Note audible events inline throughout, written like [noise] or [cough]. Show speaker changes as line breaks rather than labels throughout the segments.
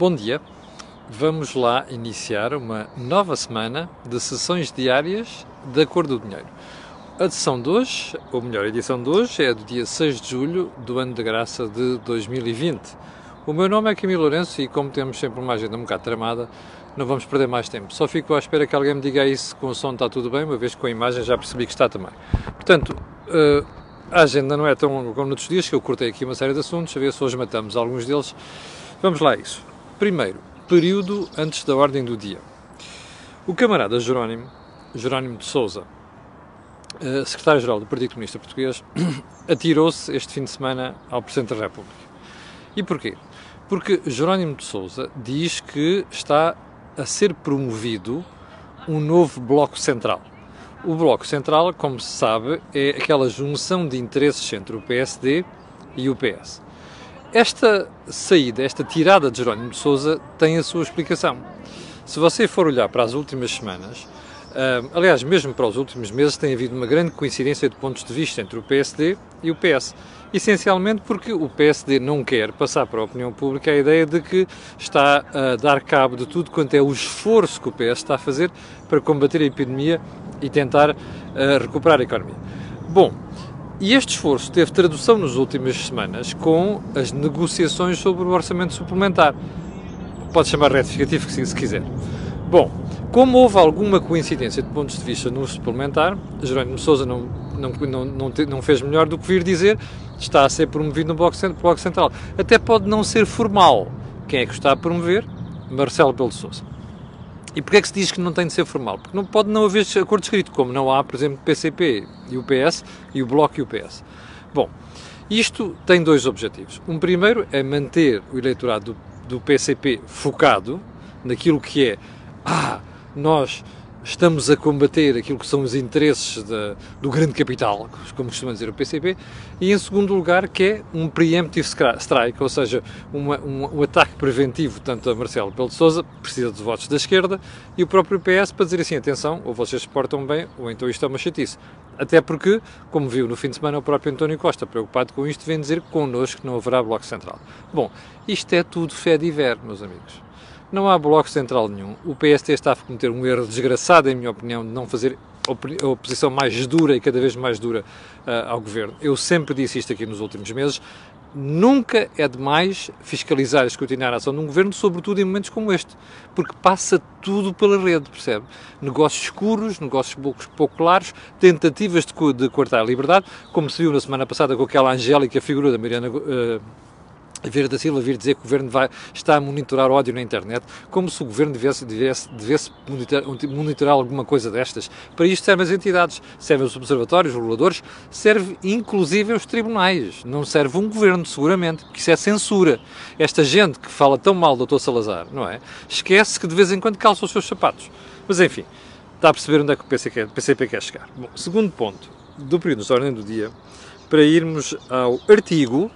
Bom dia. Vamos lá iniciar uma nova semana de sessões diárias da Cor do Dinheiro. A sessão de hoje, ou melhor, a edição de hoje, é do dia 6 de julho do ano de graça de 2020. O meu nome é Camilo Lourenço e, como temos sempre uma agenda um bocado tramada, não vamos perder mais tempo. Só fico à espera que alguém me diga isso com o som está tudo bem, uma vez que com a imagem já percebi que está também. Portanto, uh, a agenda não é tão longa como noutros dias, que eu cortei aqui uma série de assuntos, a ver se hoje matamos alguns deles. Vamos lá a isso. Primeiro, período antes da ordem do dia. O camarada Jerónimo, Jerónimo de Souza, eh, secretário-geral do Partido Comunista Português, [clears throat] atirou-se este fim de semana ao Presidente da República. E porquê? Porque Jerónimo de Souza diz que está a ser promovido um novo Bloco Central. O Bloco Central, como se sabe, é aquela junção de interesses entre o PSD e o PS. Esta saída, esta tirada de Jerónimo de Souza tem a sua explicação. Se você for olhar para as últimas semanas, uh, aliás, mesmo para os últimos meses, tem havido uma grande coincidência de pontos de vista entre o PSD e o PS. Essencialmente porque o PSD não quer passar para a opinião pública a ideia de que está a dar cabo de tudo quanto é o esforço que o PS está a fazer para combater a epidemia e tentar uh, recuperar a economia. Bom, e este esforço teve tradução nas últimas semanas com as negociações sobre o orçamento suplementar. Pode chamar retificativo se quiser. Bom, como houve alguma coincidência de pontos de vista no suplementar, Jerónimo Sousa não, não, não, não, não fez melhor do que vir dizer está a ser promovido no Bloco, Central. Até pode não ser formal. Quem é que está a promover? Marcelo Belo de Sousa. E porquê é que se diz que não tem de ser formal? Porque não pode não haver acordo escrito, como não há, por exemplo, PCP e o PS e o Bloco e o PS. Bom, isto tem dois objetivos. Um primeiro é manter o eleitorado do, do PCP focado naquilo que é ah, nós estamos a combater aquilo que são os interesses de, do grande capital, como costuma dizer o PCP, e em segundo lugar que é um preemptive strike, ou seja, uma, um, um, ataque preventivo tanto a Marcelo Pelo de Sousa, precisa dos votos da esquerda, e o próprio PS para dizer assim, atenção, ou vocês se portam bem, ou então isto é uma chatice. Até porque, como viu no fim de semana o próprio António Costa, preocupado com isto, vem dizer connosco que não haverá Bloco Central. Bom, isto é tudo fé de ver, meus amigos. Não há bloco central nenhum. O PST está a cometer um erro desgraçado, em minha opinião, de não fazer a oposição mais dura e cada vez mais dura uh, ao governo. Eu sempre disse isto aqui nos últimos meses. Nunca é demais fiscalizar e escrutinar a ação de um governo, sobretudo em momentos como este, porque passa tudo pela rede, percebe? Negócios escuros, negócios pouco, pouco claros, tentativas de, de cortar a liberdade, como se viu na semana passada com aquela angélica figura da Mariana. Uh, Vera da Silva vir dizer que o governo vai, está a monitorar ódio na internet, como se o governo devesse, devesse, devesse monitorar, monitorar, alguma coisa destas. Para isto servem as entidades, servem os observatórios, os reguladores, serve inclusive os tribunais. Não serve um governo, seguramente, porque isso é censura. Esta gente que fala tão mal do Dr. Salazar, não é? Esquece que de vez em quando calça os seus sapatos. Mas enfim, está a perceber onde é que o PCP, quer chegar. Bom, segundo ponto do período de ordem do dia, para irmos ao artigo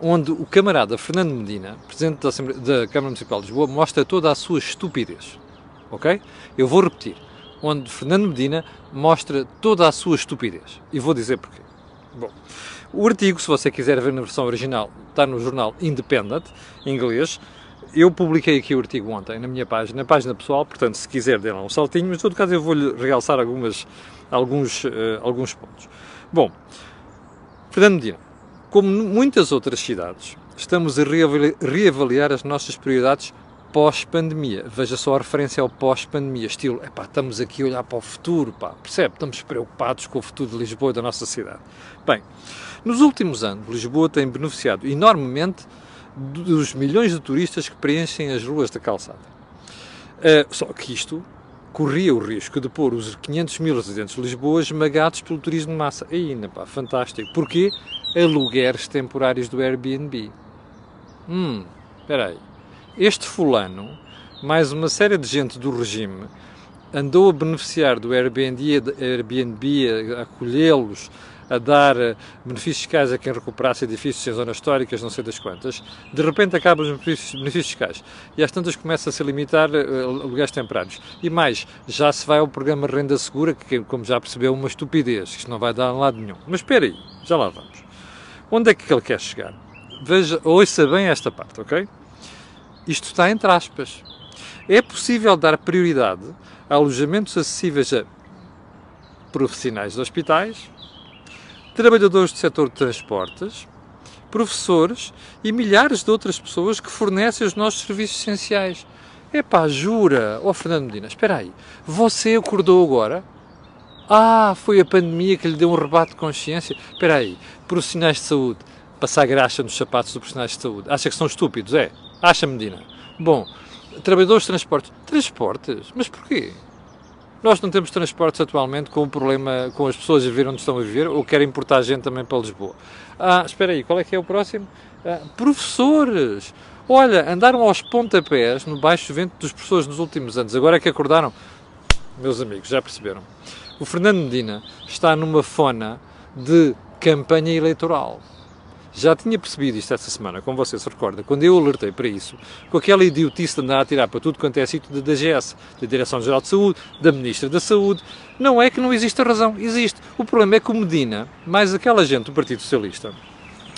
onde o camarada Fernando Medina, presidente da, da, Câmara Municipal de Lisboa, mostra toda a sua estupidez. Ok? Eu vou repetir. Onde Fernando Medina mostra toda a sua estupidez. E vou dizer porquê. Bom, o artigo, se você quiser ver na versão original, está no jornal Independent, em inglês. Eu publiquei aqui o artigo ontem na minha página, na página pessoal, portanto, se quiser, dê lá um saltinho, mas, em todo caso, eu vou-lhe realçar algumas, alguns, uh, alguns pontos. Bom, Fernando Medina como muitas outras cidades, estamos a reavaliar as nossas prioridades pós-pandemia. Veja só a referência ao pós-pandemia, estilo, epá, estamos aqui a olhar para o futuro, pá, percebe? Estamos preocupados com o futuro de Lisboa e da nossa cidade. Bem, nos últimos anos, Lisboa tem beneficiado enormemente dos milhões de turistas que preenchem as ruas da calçada. Uh, só que isto corria o risco de pôr os 500 mil residentes de Lisboa esmagados pelo turismo de massa. Ainda, pá, fantástico. Porquê? Alugueres temporários do Airbnb. Hum, espera aí. Este fulano, mais uma série de gente do regime, andou a beneficiar do Airbnb, Airbnb a acolhê-los, a dar eh, benefícios fiscais a quem recuperasse edifícios em zonas históricas, não sei das quantas, de repente acabam os benefícios, fiscais. E às tantas começa-se a limitar uh, aluguéis temporários. E mais, já se vai ao programa Renda Segura, que, como já percebeu, é uma estupidez, que isto não vai dar a lado nenhum. Mas espera aí, já lá vamos. Onde é que ele quer chegar? Veja, ouça bem esta parte, ok? isto está entre aspas. É possível dar prioridade a alojamentos acessíveis a profissionais de hospitais, trabalhadores do setor de transportes, professores e milhares de outras pessoas que fornecem os nossos serviços essenciais. Epá, jura? Ó oh, Fernando Medina, espera aí. Você acordou agora? Ah, foi a pandemia que lhe deu um rebate de consciência? Espera aí. Profissionais de saúde. Passar graxa nos sapatos dos profissionais de saúde. Acha que são estúpidos? É. Acha, Medina. Bom, trabalhadores de transportes. Transportes? Mas porquê? Nós não temos transportes atualmente com o problema com as pessoas a viver onde estão a viver ou querem importar gente também para Lisboa. Ah, espera aí, qual é que é o próximo? Ah, professores! Olha, andaram aos pontapés no baixo vento dos professores nos últimos anos. Agora é que acordaram. Meus amigos, já perceberam. O Fernando Medina está numa fona de campanha eleitoral. Já tinha percebido isto esta semana, como você se recorda, quando eu alertei para isso, com aquela idiotice de andar a tirar para tudo quanto é sítio da DGS, da Direção-Geral de Saúde, da Ministra da Saúde. Não é que não existe a razão, existe. O problema é que o Medina, mais aquela gente do Partido Socialista,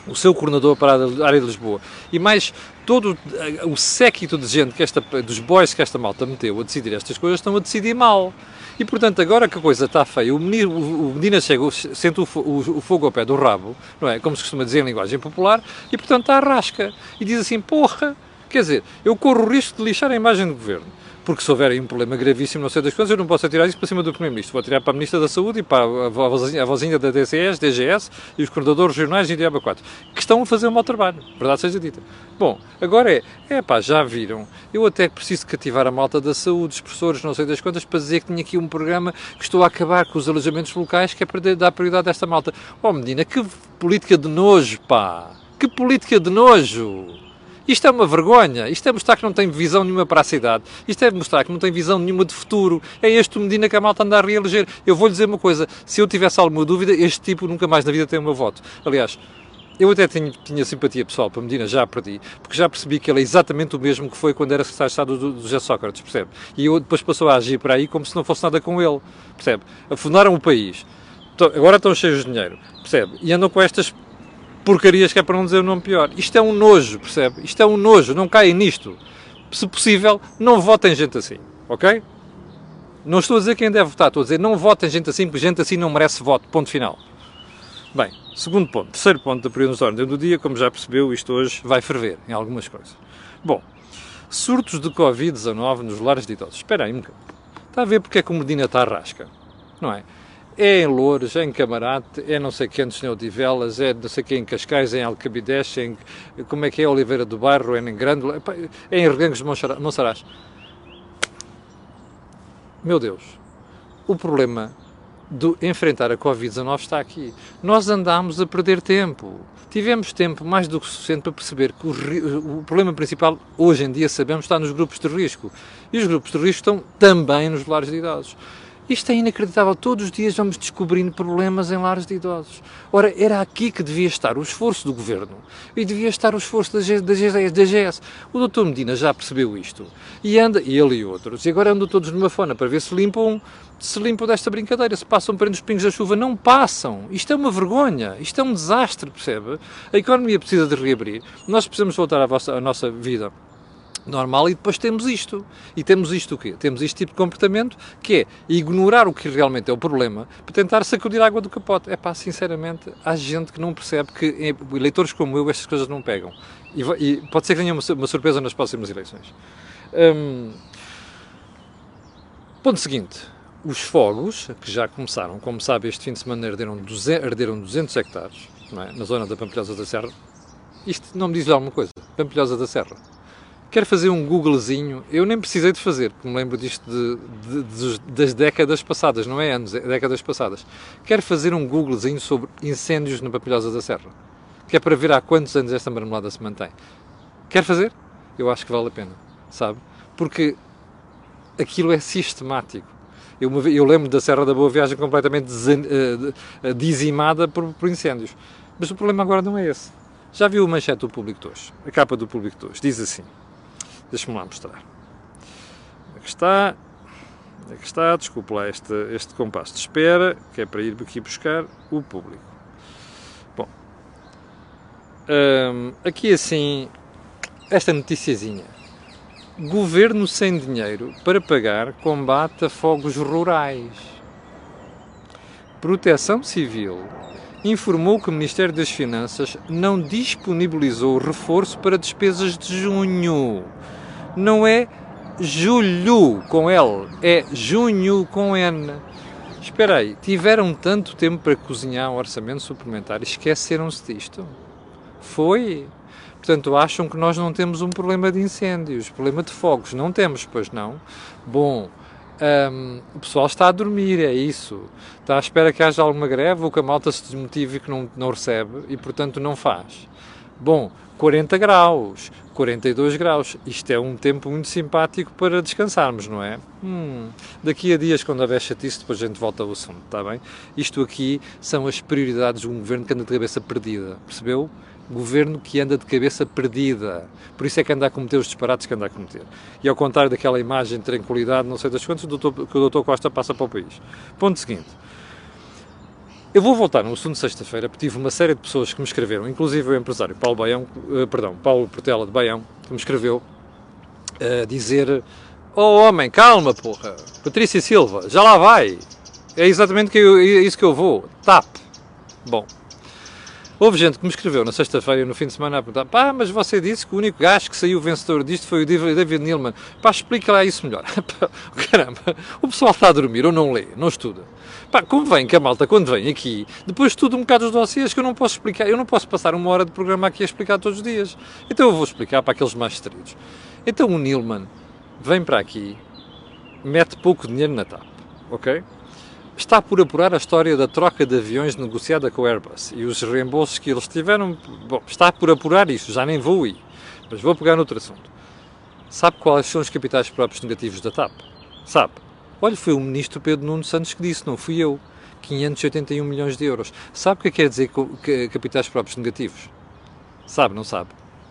o seu coordenador para a área de Lisboa e mais todo eh, o séquito de gente que esta, dos boys que esta malta meteu a decidir estas coisas estão a decidir mal. E portanto, agora que a coisa está feia, o, menino, o Medina chega, sente o, o, o, fogo ao pé do rabo, não é? Como se costuma dizer em linguagem popular, e portanto está a rasca. E diz assim: porra, quer dizer, eu corro o risco de lixar a imagem do governo porque se houver aí um problema gravíssimo, não sei das coisas, eu não posso atirar isso para cima do Primeiro-Ministro. Vou atirar para a Ministra da Saúde e para a vozinha, da DCS, DGS e os coordenadores regionais e Diaba 4, que estão a fazer um mau trabalho, verdade seja dita. Bom, agora é, é pá, já viram, eu até preciso cativar a malta da saúde, os professores, não sei das quantas, para dizer que tinha aqui um programa que estou a acabar com os alojamentos locais, que é para dar prioridade a esta malta. Oh, Medina, que política de nojo, pá! Que política de nojo! Isto é uma vergonha. Isto é mostrar que não tem visão nenhuma para a cidade. Isto é mostrar que não tem visão nenhuma de futuro. É este o Medina que a malta anda a reeleger. Eu vou lhe dizer uma coisa. Se eu tivesse alguma dúvida, este tipo nunca mais na vida tem o meu voto. Aliás, eu até tinha, tinha, simpatia pessoal para Medina, já perdi, porque já percebi que ele é exatamente o mesmo que foi quando era secretário de Estado do, do José Sócrates, percebe? E eu depois passou a agir para aí como se não fosse nada com ele, percebe? Afundaram o país, agora estão cheios de dinheiro, percebe? E andam com estas porcarias que é para não dizer o nome pior. Isto é um nojo, percebe? Isto é um nojo, não caem nisto. Se possível, não votem gente assim, ok? Não estou a dizer quem deve votar, estou a dizer não votem gente assim, porque gente assim não merece voto, ponto final. Bem, segundo ponto, terceiro ponto da ordem do dia, como já percebeu, isto hoje vai ferver em algumas coisas. Bom, surtos de Covid-19 nos lares de idosos. Espera aí um bocadinho. Está a ver porque é que o Medina está a rasca, não é? É em Loures, é em Camarate, é não sei quem dos Neodivelas, é não sei quem em Cascais, é em Alcabidez, é em, como é que é Oliveira do Bairro, é em Grândola, é em Regangos de Monsaraz. Meu Deus, o problema de enfrentar a Covid-19 está aqui. Nós andámos a perder tempo. Tivemos tempo mais do que suficiente para perceber que o, o, problema principal, hoje em dia sabemos, está nos grupos de risco. E os grupos de risco estão também nos lares de idosos. Isto é inacreditável. Todos os dias vamos descobrindo problemas em lares de idosos. Ora, era aqui que devia estar o esforço do governo e devia estar o esforço da, da, da GS. O doutor Medina já percebeu isto e anda, e ele e outros, e agora andam todos numa fona para ver se limpam, se limpam desta brincadeira, se passam para os pingos da chuva. Não passam. Isto é uma vergonha. Isto é um desastre, percebe? A economia precisa de reabrir. Nós precisamos voltar à, vossa, à nossa vida normal e depois temos isto. E temos isto o quê? Temos este tipo de comportamento que é ignorar o que realmente é o problema para tentar sacudir a água do capote. É pá, sinceramente, há gente que não percebe que eleitores como eu estas coisas não pegam. E, e pode ser que tenha uma, uma, surpresa nas próximas eleições. Hum, ponto seguinte. Os fogos, que já começaram, como sabe, este fim de semana arderam 200, arderam 200 hectares é? na zona da Pampilhosa da Serra. Isto não me diz alguma coisa. Pampilhosa da Serra quero fazer um Googlezinho. Eu nem precisei de fazer, porque me lembro disto de, de, de, das décadas passadas, não é anos, é décadas passadas. Quero fazer um Googlezinho sobre incêndios na Papilhosa da Serra, que é para ver há quantos anos esta marmelada se mantém. Quer fazer? Eu acho que vale a pena, sabe? Porque aquilo é sistemático. Eu, eu lembro da Serra da Boa Viagem completamente uh, dizimada por, por incêndios. Mas o problema agora não é esse. Já viu o manchete do Público de hoje? A capa do Público de hoje. Diz assim: Deixa-me lá mostrar. Aqui está. Aqui está, desculpe lá este, este compasso de espera, que é para ir aqui buscar o público. Bom, hum, aqui assim, esta noticiazinha. Governo sem dinheiro para pagar combate a fogos rurais. Proteção Civil informou que o Ministério das Finanças não disponibilizou reforço para despesas de junho. Não é julho com L, é junho com N. Espera aí, tiveram tanto tempo para cozinhar um orçamento suplementar e esqueceram-se disto? Foi? Portanto, acham que nós não temos um problema de incêndios, problema de fogos. Não temos, pois não? Bom, um, o pessoal está a dormir, é isso. Está à espera que haja alguma greve ou que a malta se desmotive e que não, não recebe e, portanto, não faz. Bom, 40 graus, 42 graus. Isto é um tempo muito simpático para descansarmos, não é? Hum, daqui a dias, quando houver chatice, depois a gente volta ao assunto, está bem? Isto aqui são as prioridades de um governo que anda de cabeça perdida, percebeu? governo que anda de cabeça perdida. Por isso é que anda a cometer os disparates que anda a cometer. E ao contrário daquela imagem de tranquilidade, não sei das quantas, que o Dr. Costa passa para o país. Ponto seguinte. Eu vou voltar no assunto de sexta-feira, porque tive uma série de pessoas que me escreveram, inclusive o empresário Paulo Baião, uh, perdão, Paulo Portela de Baião, que me escreveu a uh, dizer: Oh homem, calma, porra, Patrícia Silva, já lá vai. É exatamente que eu, é isso que eu vou. TAP. Bom, Houve gente que me escreveu na sexta-feira, no fim de semana, a perguntar: pá, mas você disse que o único gajo que saiu vencedor disto foi o David Neilman. Pá, explica lá isso melhor. [laughs] Caramba, o pessoal está a dormir ou não lê, não estuda. Pá, convém que a malta, quando vem aqui, depois estuda um bocado os dossiês que eu não posso explicar. Eu não posso passar uma hora de programa aqui a explicar todos os dias. Então eu vou explicar para aqueles mais distraídos. Então o Neilman vem para aqui, mete pouco dinheiro na TAP, ok? Está por apurar a história da troca de aviões negociada com a Airbus e os reembolsos que eles tiveram. Bom, está por apurar isso, já nem vou ir, mas vou pegar noutro assunto. Sabe quais são os capitais próprios negativos da TAP? Sabe? Olha, foi o ministro Pedro Nuno Santos que disse, não fui eu. 581 milhões de euros. Sabe o que é quer dizer capitais próprios negativos? Sabe, não sabe?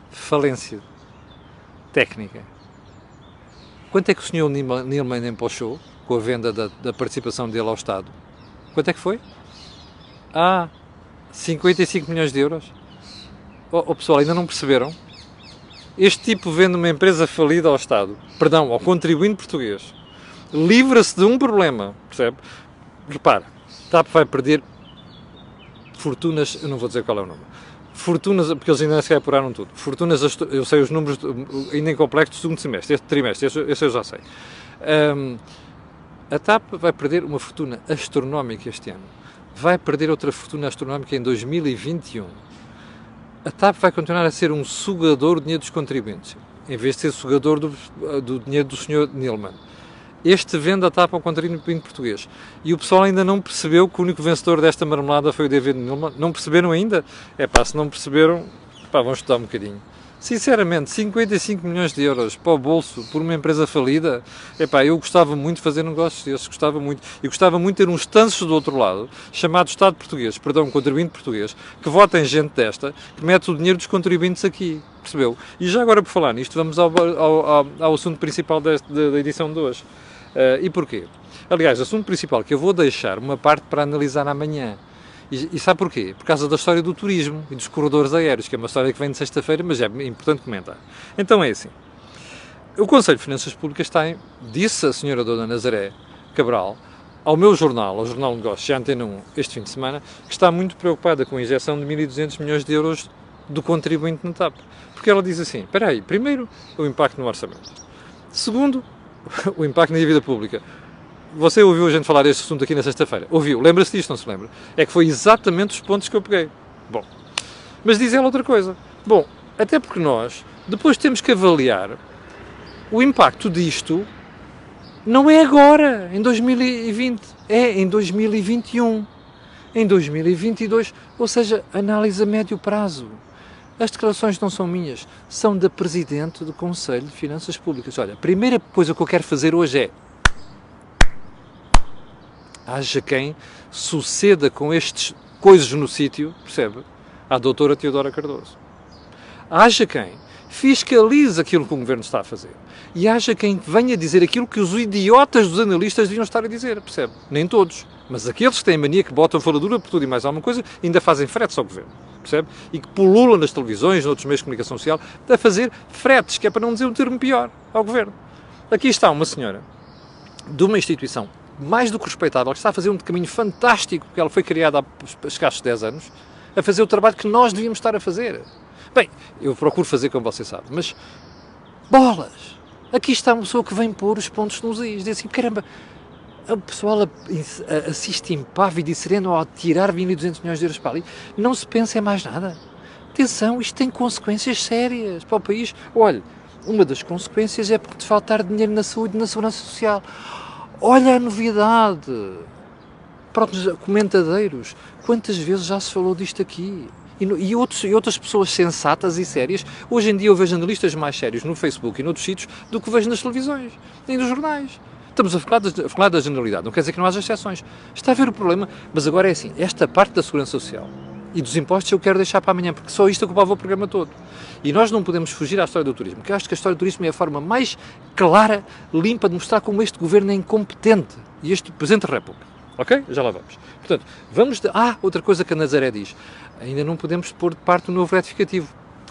Falência técnica. Quanto é que o senhor Nilman empochou? Com a venda da, da participação dele ao Estado. Quanto é que foi? Ah, 55 milhões de euros. Oh, oh, pessoal, ainda não perceberam? Este tipo vende uma empresa falida ao Estado, perdão, ao contribuinte português, livra-se de um problema, percebe? Repara, TAP vai perder fortunas, eu não vou dizer qual é o número, fortunas, porque eles ainda sequer apuraram tudo, fortunas, eu sei os números ainda em complexo do segundo semestre, este trimestre, esse, esse eu já sei. Um, a TAP vai perder uma fortuna astronómica este ano. Vai perder outra fortuna astronómica em 2021. A TAP vai continuar a ser um sugador de dinheiro dos contribuintes, em vez de ser sugador do, do dinheiro do Sr. Nilman. Este vende a TAP ao contribuinte português. E o pessoal ainda não percebeu que o único vencedor desta marmelada foi o David Nilman. Não perceberam ainda? É pá, se não perceberam, pá, vão estudar um bocadinho. Sinceramente, 55 milhões de euros para o bolso por uma empresa falida, epá, eu gostava muito de fazer negócios desses, gostava muito. E gostava muito de ter uns tansos do outro lado, chamado Estado português, perdão, contribuinte português, que votem gente desta, que mete o dinheiro dos contribuintes aqui, percebeu? E já agora, por falar nisto, vamos ao, ao, ao, ao assunto principal deste, da, da edição de hoje. Uh, e porquê? Aliás, assunto principal que eu vou deixar uma parte para analisar amanhã e, e, sabe porquê? Por causa da história do turismo e dos corredores aéreos, que é uma história que vem de sexta-feira, mas é importante comentar. Então é assim. O Conselho de Finanças Públicas tem, disse a senhora Dona Nazaré Cabral, ao meu jornal, ao Jornal Negócios, já Antena 1, este fim de semana, que está muito preocupada com a injeção de 1.200 milhões de euros do contribuinte na TAP. Porque ela diz assim, espera aí, primeiro, o impacto no orçamento. Segundo, [laughs] o impacto na dívida pública você ouviu a gente falar deste assunto aqui na sexta-feira? Ouviu? Lembra-se disto, não se lembra? É que foi exatamente os pontos que eu peguei. Bom, mas diz ela outra coisa. Bom, até porque nós depois temos que avaliar o impacto disto não é agora, em 2020, é em 2021, em 2022, ou seja, análise a médio prazo. As declarações não são minhas, são da Presidente do Conselho de Finanças Públicas. Olha, a primeira coisa que eu quero fazer hoje é haja quem suceda com estes coisas no sítio, percebe? À doutora Teodora Cardoso. Haja quem fiscalize aquilo que o governo está a fazer. E haja quem venha dizer aquilo que os idiotas dos analistas deviam estar a dizer, percebe? Nem todos. Mas aqueles que têm mania que botam faladura por tudo e mais alguma coisa ainda fazem fretes ao governo. percebe? E que pulula nas televisões, noutros meios de comunicação social, a fazer fretes, que é para não dizer um termo pior, ao governo. Aqui está uma senhora de uma instituição mais do que respeitável, que está a fazer um caminho fantástico, porque ela foi criada há escassos 10 anos, a fazer o trabalho que nós devíamos estar a fazer. Bem, eu procuro fazer como você sabe, mas bolas! Aqui está uma pessoa que vem pôr os pontos nos is. Diz assim, caramba, o pessoal assiste impávido e sereno ao tirar 1.200 milhões de euros para ali. Não se pensa em mais nada. Atenção, isto tem consequências sérias para o país. Olha, uma das consequências é porque faltar dinheiro na saúde e na segurança social. Olha a novidade! Próprios comentadeiros, quantas vezes já se falou disto aqui? E, e, outros, e outras pessoas sensatas e sérias. Hoje em dia eu vejo analistas mais sérios no Facebook e noutros sítios do que vejo nas televisões e nos jornais. Estamos a falar, de, a falar da generalidade, não quer dizer que não haja exceções. Está a ver o problema, mas agora é assim: esta parte da segurança social e dos impostos eu quero deixar para amanhã, porque só isto ocupava o programa todo. E nós não podemos fugir à história do turismo, porque acho que a história do turismo é a forma mais clara, limpa, de mostrar como este governo é incompetente e este Presidente da República. Ok? Já lá vamos. Portanto, vamos. De... Ah, outra coisa que a Nazaré diz: ainda não podemos pôr de parte o novo retificativo.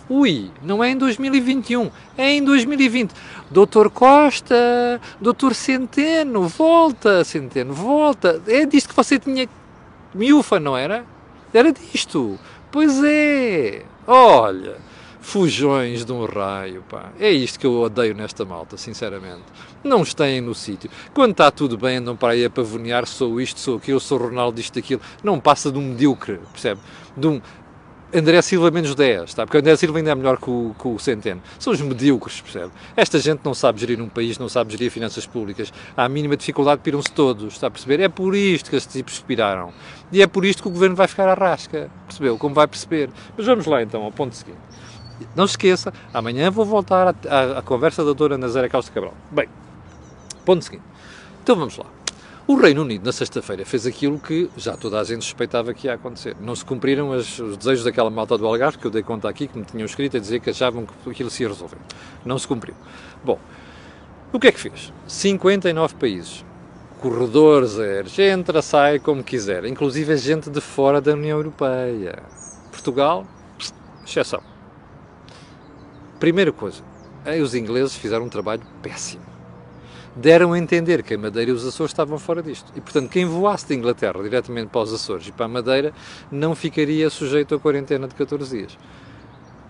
Ui, não é em 2021, é em 2020. Doutor Costa, doutor Centeno, volta, Centeno, volta. É disto que você tinha miúfa, não era? Era disto. Pois é. Olha, fujões de um raio, pá. É isto que eu odeio nesta malta, sinceramente. Não estêm no sítio. Quando está tudo bem, andam para aí a pavonear, sou isto, sou aquilo, sou Ronaldo, isto, aquilo. Não passa de um medíocre, percebe? De um André Silva menos 10, tá? porque André Silva ainda é melhor que o, que o Centeno. São os medíocres, percebe? Esta gente não sabe gerir um país, não sabe gerir finanças públicas. Há a mínima dificuldade, piram-se todos, está a perceber? É por isto que estes tipos expiraram. E é por isto que o governo vai ficar à rasca, percebeu? Como vai perceber. Mas vamos lá então, ao ponto seguinte. Não se esqueça, amanhã vou voltar à, conversa da doutora Nazaré Costa Cabral. Bem, ponto seguinte. Então vamos lá. O Reino Unido, na sexta-feira, fez aquilo que já toda a gente suspeitava que ia acontecer. Não se cumpriram as, os desejos daquela malta do Algarve, que eu dei conta aqui, que me tinham escrito a dizer que achavam que aquilo se ia resolver. Não se cumpriu. Bom, o que é que fez? 59 países. Corredores aéreos, entra, sai como quiser, inclusive a gente de fora da União Europeia. Portugal, exceção. Primeira coisa, os ingleses fizeram um trabalho péssimo deram a entender que a Madeira e os Açores estavam fora disto. E, portanto, quem voasse de Inglaterra diretamente para os Açores e para a Madeira não ficaria sujeito a quarentena de 14 dias.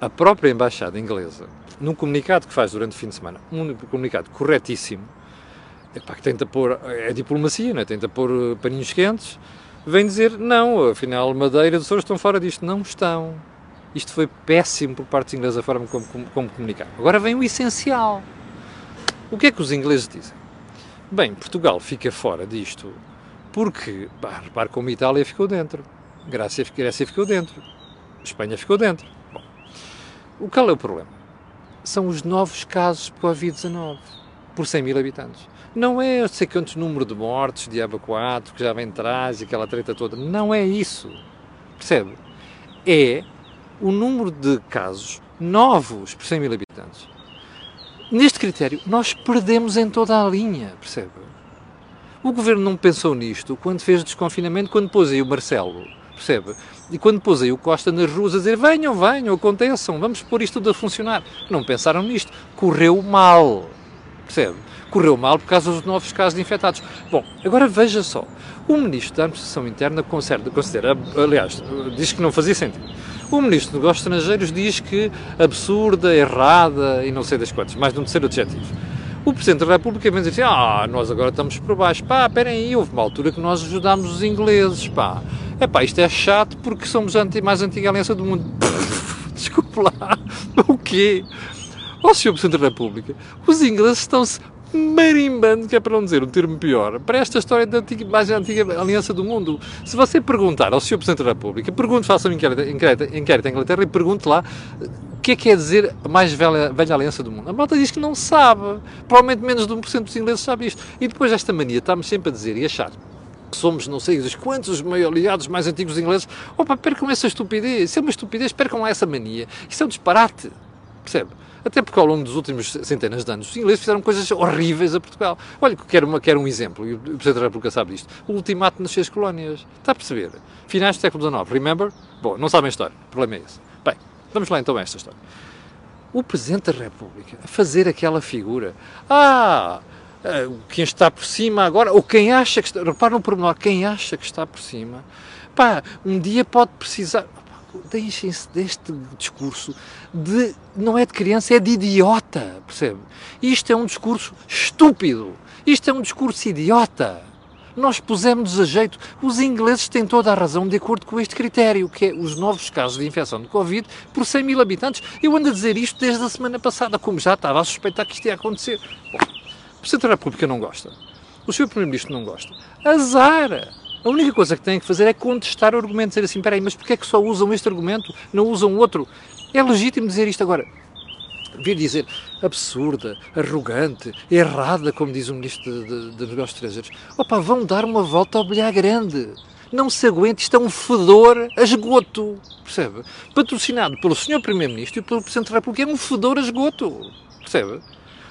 A própria Embaixada Inglesa, num comunicado que faz durante o fim de semana, um comunicado corretíssimo, epá, que tenta pôr, é diplomacia, não é? tenta pôr eh, paninhos quentes, vem dizer, não, afinal Madeira e os Açores estão fora disto. Não estão. Isto foi péssimo por parte dos ingleses, a forma como, como, como comunicaram. Agora vem o essencial o que é que os ingleses dizem? Bem, Portugal fica fora disto porque, bah, repare como a Itália ficou dentro, Grécia, Grécia ficou dentro, Espanha ficou dentro. Bom, o qual é o problema? São os novos casos de Covid-19 por 100 mil habitantes. Não é sei quantos número de mortes, de 4, que já vem atrás e aquela treta toda. Não é isso. Percebe? É o número de casos novos por 100 mil habitantes neste critério, nós perdemos em toda a linha, percebe? O governo não pensou nisto quando fez desconfinamento, quando pôs aí o Marcelo, percebe? E quando pôs aí o Costa nas ruas a dizer venham, venham, aconteçam, vamos pôr isto tudo a funcionar. Não pensaram nisto. Correu mal, percebe? Correu mal por causa dos novos casos de infectados. Bom, agora veja só. O Ministro da Administração Interna considera, aliás, diz que não fazia sentido o Ministro dos Negócios Estrangeiros diz que absurda, errada e não sei das quantas, mais de um terceiro adjetivo. O Presidente da República vem dizer assim, ah, nós agora estamos por baixo. Pá, esperem aí, houve uma altura que nós ajudámos os ingleses, pá. É pá, isto é chato porque somos a mais antiga aliança do mundo. [laughs] Desculpe lá, [laughs] o quê? Ó, oh, Sr. Presidente da República, os ingleses estão-se marimbando, que é para não dizer um termo pior, para esta história da antiga, mais antiga aliança do mundo. Se você perguntar ao Sr. Presidente da República, pergunte, faça um inquérito, inquérito, inquérito Inglaterra e pergunte lá o que é que quer dizer a mais velha, velha aliança do mundo. A malta diz que não sabe. Provavelmente menos de 1% dos ingleses sabe isto. E depois esta mania, estamos sempre a dizer e achar que somos não sei quantos os meio aliados mais antigos ingleses. Opa, percam essa estupidez. Isso é uma estupidez, percam lá essa mania. Isso é um disparate. Percebe? Até porque ao longo dos últimos centenas de anos os ingleses fizeram coisas horríveis a Portugal. Olha, quero, uma, quero um exemplo, e o Presidente da República sabe disto. O ultimato nas seis colónias. Está a perceber? Finais do século XIX, remember? Bom, não sabem a história, o problema é esse. Bem, vamos lá então a esta história. O Presidente da República a fazer aquela figura. Ah, eh, quem está por cima agora, ou quem acha que está. Repara no pormenor, quem acha que está por cima. Pá, um dia pode precisar deixem-se deste discurso de não é de criança, é de idiota, percebe? Isto é um discurso estúpido. Isto é um discurso idiota. Nós pusemos a jeito. Os ingleses têm toda a razão de acordo com este critério, que é os novos casos de infecção de Covid por 100 mil habitantes. Eu ando a dizer isto desde a semana passada, como já estava a suspeitar que isto ia acontecer. Bom, o Presidente da República não gosta. O Sr. Primeiro-Ministro não gosta. Azar! A única coisa que têm que fazer é contestar o argumento, dizer assim, peraí, mas porquê é que só usam este argumento, não usam outro? É legítimo dizer isto agora. Vir dizer absurda, arrogante, errada, como diz o Ministro de Negócios Estrangeiros. Opa, vão dar uma volta ao bilhar grande. Não se aguente, isto é um fedor a esgoto, percebe? Patrocinado pelo Sr. Primeiro-Ministro e pelo Presidente da República, é um fedor a esgoto, percebe?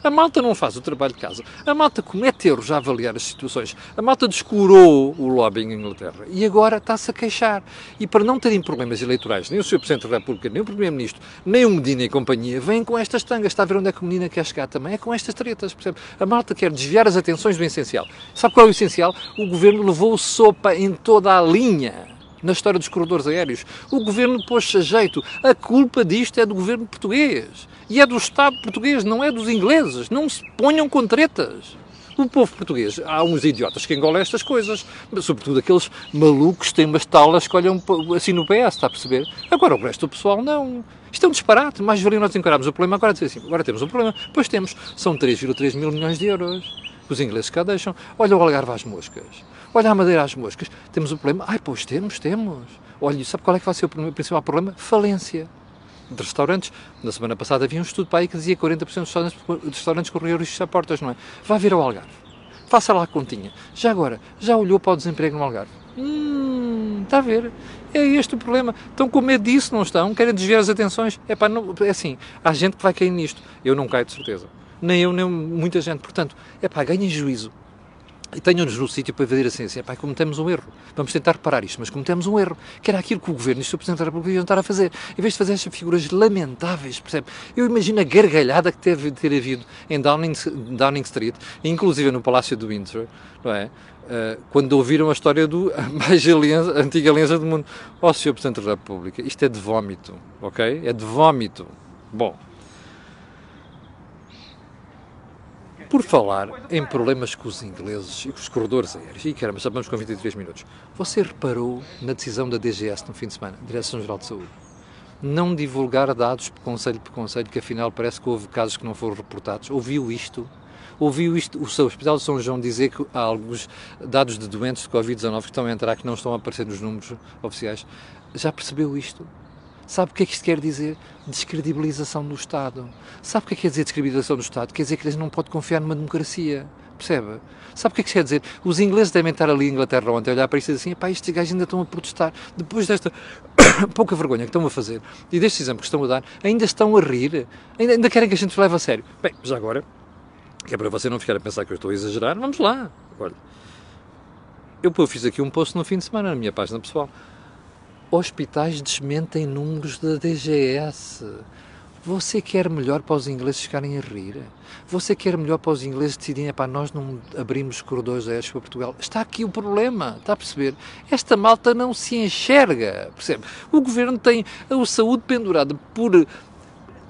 A malta não faz o trabalho de casa. A malta comete erros a avaliar as situações. A malta descurou o lobbying em Inglaterra e agora está-se a queixar. E para não terem problemas eleitorais, nem o Sr. Presidente da República, nem o Primeiro-Ministro, nem o Medina e companhia, vêm com estas tangas. Está a ver onde é que o Medina quer chegar também? É com estas tretas, percebe? A malta quer desviar as atenções do essencial. Sabe qual é o essencial? O governo levou sopa em toda a linha na história dos corredores aéreos. O governo pôs-se a jeito. A culpa disto é do governo português. E é do Estado português, não é dos ingleses. Não se ponham com tretas. O povo português, há uns idiotas que engolem estas coisas, sobretudo aqueles malucos que têm umas talas que olham assim no PS, está a perceber? Agora o resto do pessoal não. Isto é um disparate, mais valia nós encararmos o problema agora dizer assim, agora temos um problema, pois temos, são 3,3 mil milhões de euros. Os ingleses cá deixam. Olha o Algarve às moscas. Olha a Madeira às moscas. Temos um problema. Ai, pois temos, temos. Olha, sabe qual é que vai ser o principal problema? Falência de restaurantes. Na semana passada havia um estudo para aí que dizia que 40% dos restaurantes, restaurantes corriam riscos a portas, não é? Vá ver ao Algarve. Faça lá a continha. Já agora, já olhou para o desemprego no Algarve? Hum, está a ver? É este o problema. Estão com medo disso, não estão? Querem desviar as atenções? É, pá, não, é assim, há gente que vai cair nisto. Eu não caio de certeza. Nem eu, nem muita gente. Portanto, é pá, ganhem juízo e tenham-nos no sítio para ver assim, assim, pai, cometemos um erro. Vamos tentar reparar isto, mas cometemos um erro. Que era aquilo que o Governo e o Sr. Presidente da República iam estar a fazer. Em vez de fazer estas figuras lamentáveis, percebe? Eu imagino a gargalhada que teve de ter havido em Downing, Downing Street, inclusive no Palácio do Windsor, não é? Uh, quando ouviram a história do [laughs] mais aliança, antiga aliança do mundo. Ó, oh, Sr. Presidente da República, isto é de vómito, ok? É de vómito. Bom, Por falar em problemas com os ingleses e com os corredores aéreos, e caramba, já vamos com 23 minutos. Você reparou na decisão da DGS no fim de semana, Direção-Geral de Saúde, não divulgar dados por conselho por conselho, que afinal parece que houve casos que não foram reportados? Ouviu isto? Ouviu isto, o Hospital de São João dizer que há alguns dados de doentes de Covid-19 que estão a entrar que não estão a aparecer nos números oficiais. Já percebeu isto? Sabe o que é que isto quer dizer? Descredibilização do Estado. Sabe o que é que quer dizer descredibilização do Estado? Quer dizer que eles não podem confiar numa democracia. Percebe? Sabe o que é que quer dizer? Os ingleses devem estar ali em Inglaterra ontem a olhar para isto e dizer assim: pá, estes gajos ainda estão a protestar. Depois desta [coughs] pouca vergonha que estão a fazer e deste exemplo que estão a dar, ainda estão a rir. Ainda, ainda querem que a gente os leve a sério. Bem, já agora, que é para você não ficar a pensar que eu estou a exagerar, vamos lá. Olha, eu fiz aqui um post no fim de semana na minha página pessoal hospitais desmentem números da DGS. Você quer melhor para os ingleses ficarem a rir? Você quer melhor para os ingleses decidirem, para nós não abrimos corredores aéreos para Portugal? Está aqui o problema, está a perceber? Esta malta não se enxerga, percebe? O governo tem a saúde pendurada por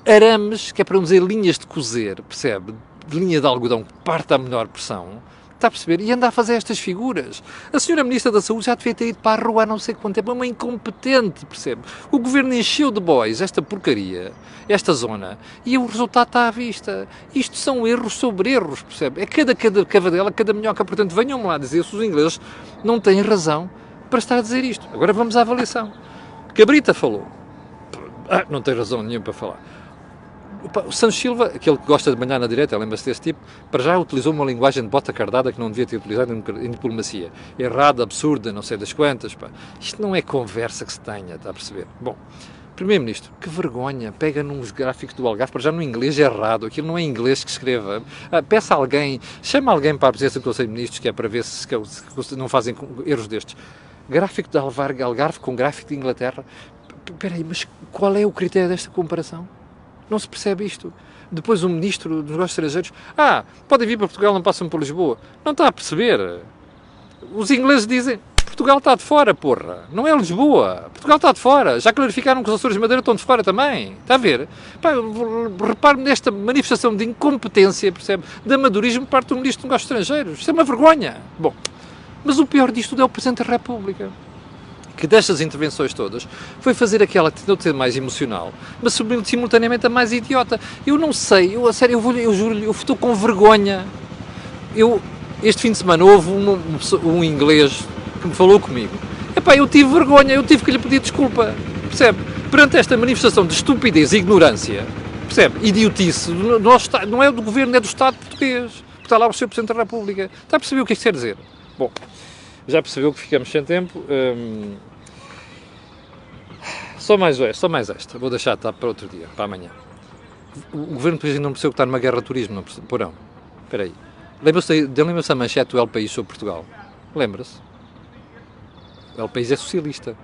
arames, que é para não dizer linhas de cozer, percebe? Linha de algodão que parte à melhor pressão Está a perceber? E anda a fazer estas figuras. A senhora Ministra da Saúde já devia ter ido para a rua há não sei quanto tempo. É uma incompetente, percebe? O governo encheu de boys esta porcaria, esta zona, e o resultado está à vista. Isto são erros sobre erros, percebe? É cada, cada cavadela, cada minhoca. Portanto, venham-me lá dizer se os ingleses não têm razão para estar a dizer isto. Agora vamos à avaliação. Cabrita falou. Ah, não tem razão nenhuma para falar. O Santos Silva, aquele que gosta de banhar na direita, lembra-se desse tipo, para já utilizou uma linguagem de bota cardada que não devia ter utilizado em diplomacia. Errada, absurda, não sei das quantas. Pá. Isto não é conversa que se tenha, está a perceber? Bom, Primeiro-Ministro, que vergonha, pega nos gráficos do Algarve, para já no inglês é errado, aquilo não é inglês que escreva. Ah, peça alguém, chama alguém para a presidência do Conselho de Ministros, que é para ver se, se não fazem erros destes. Gráfico de Algarve, Algarve com gráfico de Inglaterra. Espera aí, mas qual é o critério desta comparação? Não se percebe isto. Depois o Ministro dos Negócios Estrangeiros, ah, podem vir para Portugal, não passam por Lisboa. Não está a perceber. Os ingleses dizem, Portugal está de fora, porra. Não é Lisboa. Portugal está de fora. Já clarificaram que os Açores de Madeira estão de fora também. Está a ver? repare nesta manifestação de incompetência, percebe? De amadorismo por parte do Ministro dos Negócios Estrangeiros. Isso é uma vergonha. Bom, mas o pior disto tudo é o Presidente da República que destas intervenções todas foi fazer aquela que tentou ser mais emocional, mas simultaneamente a mais idiota. Eu não sei, eu a sério, eu, vou, eu juro eu estou com vergonha. Eu, este fim de semana houve um, um inglês que me falou comigo. Epá, eu tive vergonha, eu tive que lhe pedir desculpa, percebe? Perante esta manifestação de estupidez e ignorância, percebe? Idiotice, não é do governo, é do Estado português. Está lá o Sr. Presidente da República. Está a perceber o que é que quer dizer? Bom, já percebeu que ficamos sem tempo. Hum, só mais só mais esta. Vou deixar tá, para outro dia, para amanhã. O governo português não percebeu que está numa guerra de turismo, não percebeu? Porão. Espera aí. Lembra-se lembra a manchete do El País sobre Portugal? Lembra-se? O El País é socialista.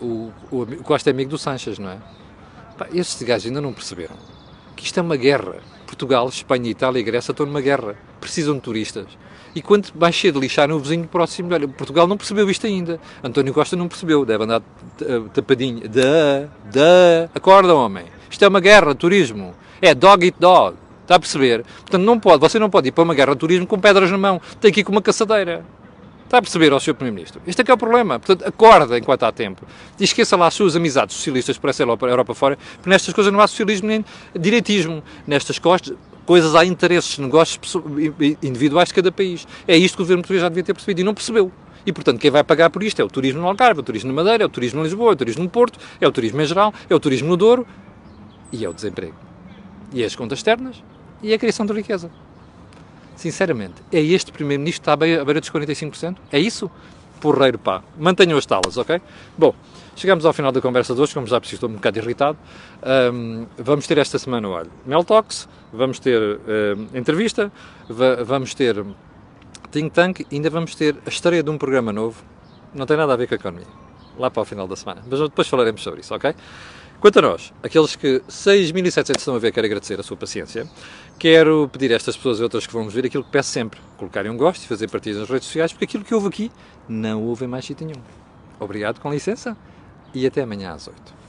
O, o, o Costa é amigo do Sanches, não é? Pá, estes gajos ainda não perceberam que isto é uma guerra. Portugal, Espanha, Itália e Grécia estão numa guerra. Precisam de turistas. E quanto mais cedo lixarem o vizinho próximo, olha, Portugal não percebeu isto ainda. António Costa não percebeu, deve andar tapadinho. Da, da, acorda, homem. Isto é uma guerra, turismo. É dog eat dog. Está a perceber? Portanto, não pode, você não pode ir para uma guerra de turismo com pedras na mão. Tem que ir com uma caçadeira. Está a perceber, ao Sr. Primeiro-Ministro? Este é que é o problema. Portanto, acorda enquanto há tempo. E esqueça lá as suas amizades socialistas por essa Europa fora, porque nestas coisas não há socialismo nem direitismo. Nestas costas, coisas há interesses, negócios individuais de cada país. É isto que o governo português já devia ter percebido e não percebeu. E, portanto, quem vai pagar por isto é o turismo no Algarve, é o turismo na Madeira, é o turismo em Lisboa, é o turismo no Porto, é o turismo em geral, é o turismo no Douro e é o desemprego. E é as contas externas e é a criação de riqueza. Sinceramente, é este Primeiro-Ministro que está à beira dos 45%? É isso? Porreiro pá. Mantenham as talas, ok? Bom, chegamos ao final da conversa de hoje, como já preciso, estou um bocado irritado. Um, vamos ter esta semana, olha, Mel Talks, vamos ter um, entrevista, vamos ter Think Tank, ainda vamos ter a estreia de um programa novo, não tem nada a ver com a economia, lá para o final da semana. Mas depois falaremos sobre isso, ok? Quanto a nós, aqueles que 6.700 estão a ver, quero agradecer a sua paciência. Quero pedir a estas pessoas e outras que vão ver aquilo que peço sempre: colocarem um gosto e fazer partidas nas redes sociais, porque aquilo que houve aqui não houve em mais sítio nenhum. Obrigado, com licença, e até amanhã às 8.